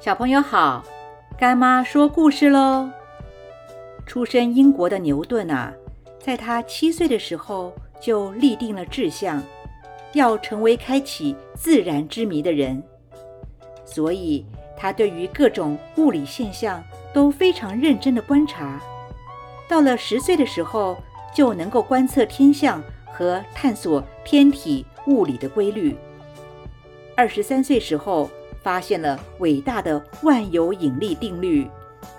小朋友好，干妈说故事喽。出身英国的牛顿啊，在他七岁的时候就立定了志向，要成为开启自然之谜的人。所以，他对于各种物理现象都非常认真的观察。到了十岁的时候，就能够观测天象和探索天体物理的规律。二十三岁时候。发现了伟大的万有引力定律，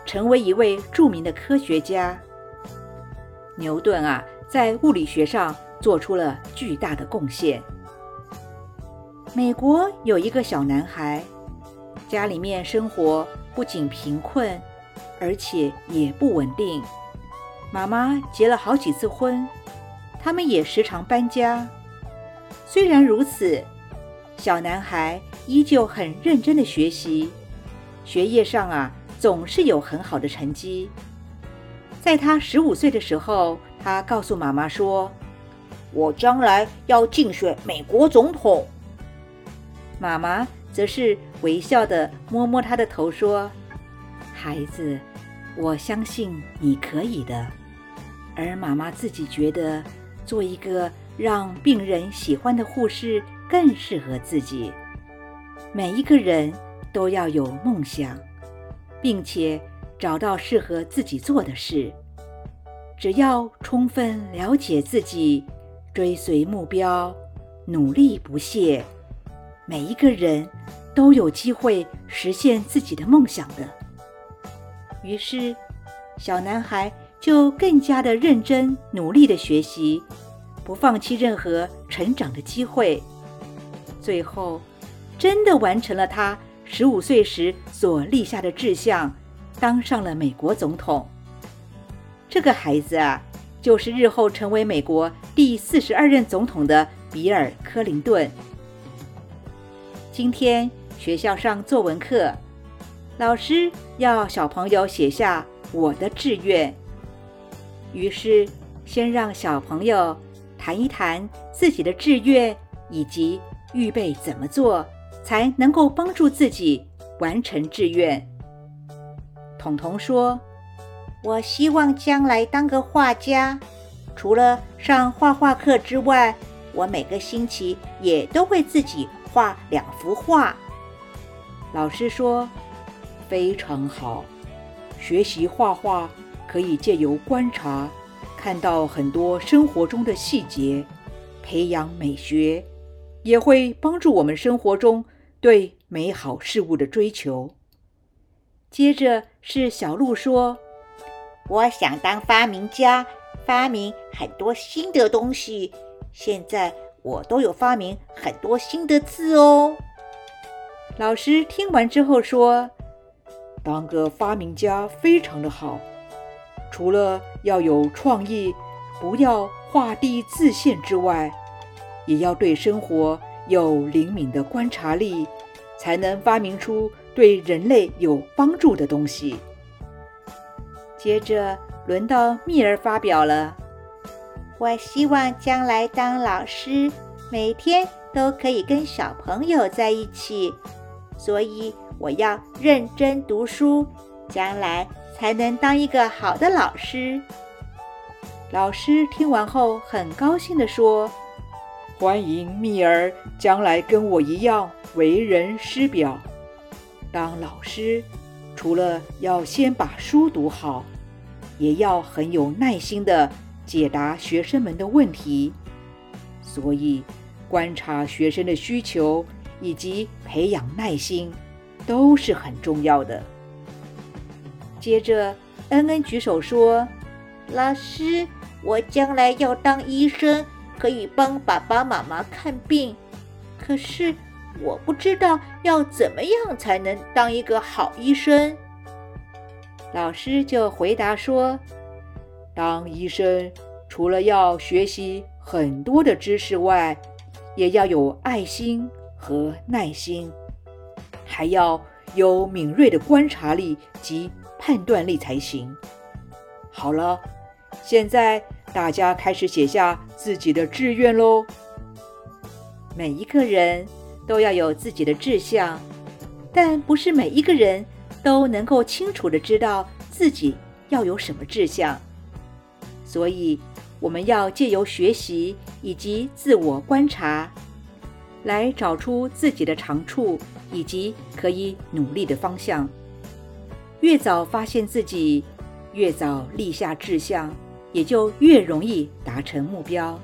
成为一位著名的科学家。牛顿啊，在物理学上做出了巨大的贡献。美国有一个小男孩，家里面生活不仅贫困，而且也不稳定。妈妈结了好几次婚，他们也时常搬家。虽然如此，小男孩。依旧很认真的学习，学业上啊总是有很好的成绩。在他十五岁的时候，他告诉妈妈说：“我将来要竞选美国总统。”妈妈则是微笑的摸摸他的头说：“孩子，我相信你可以的。”而妈妈自己觉得，做一个让病人喜欢的护士更适合自己。每一个人都要有梦想，并且找到适合自己做的事。只要充分了解自己，追随目标，努力不懈，每一个人都有机会实现自己的梦想的。于是，小男孩就更加的认真努力的学习，不放弃任何成长的机会。最后。真的完成了他十五岁时所立下的志向，当上了美国总统。这个孩子啊，就是日后成为美国第四十二任总统的比尔·克林顿。今天学校上作文课，老师要小朋友写下我的志愿，于是先让小朋友谈一谈自己的志愿，以及预备怎么做。才能够帮助自己完成志愿。彤彤说：“我希望将来当个画家。除了上画画课之外，我每个星期也都会自己画两幅画。”老师说：“非常好，学习画画可以借由观察，看到很多生活中的细节，培养美学。”也会帮助我们生活中对美好事物的追求。接着是小鹿说：“我想当发明家，发明很多新的东西。现在我都有发明很多新的字哦。”老师听完之后说：“当个发明家非常的好，除了要有创意，不要画地自限之外。”也要对生活有灵敏的观察力，才能发明出对人类有帮助的东西。接着轮到蜜儿发表了：“我希望将来当老师，每天都可以跟小朋友在一起，所以我要认真读书，将来才能当一个好的老师。”老师听完后很高兴地说。欢迎蜜儿将来跟我一样为人师表。当老师，除了要先把书读好，也要很有耐心的解答学生们的问题。所以，观察学生的需求以及培养耐心都是很重要的。接着，恩恩举手说：“老师，我将来要当医生。”可以帮爸爸妈妈看病，可是我不知道要怎么样才能当一个好医生。老师就回答说：“当医生除了要学习很多的知识外，也要有爱心和耐心，还要有敏锐的观察力及判断力才行。”好了，现在。大家开始写下自己的志愿喽。每一个人都要有自己的志向，但不是每一个人都能够清楚的知道自己要有什么志向。所以，我们要借由学习以及自我观察，来找出自己的长处以及可以努力的方向。越早发现自己，越早立下志向，也就越容易达成目标。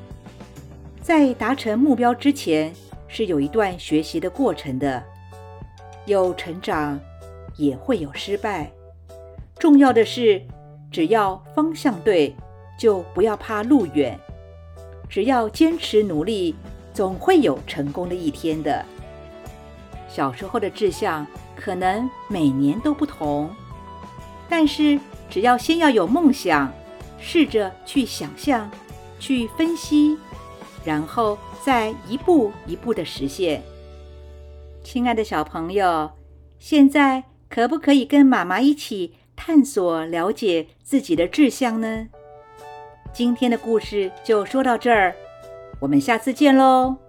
在达成目标之前，是有一段学习的过程的，有成长，也会有失败。重要的是，只要方向对，就不要怕路远。只要坚持努力，总会有成功的一天的。小时候的志向可能每年都不同。但是，只要先要有梦想，试着去想象、去分析，然后再一步一步的实现。亲爱的小朋友，现在可不可以跟妈妈一起探索、了解自己的志向呢？今天的故事就说到这儿，我们下次见喽。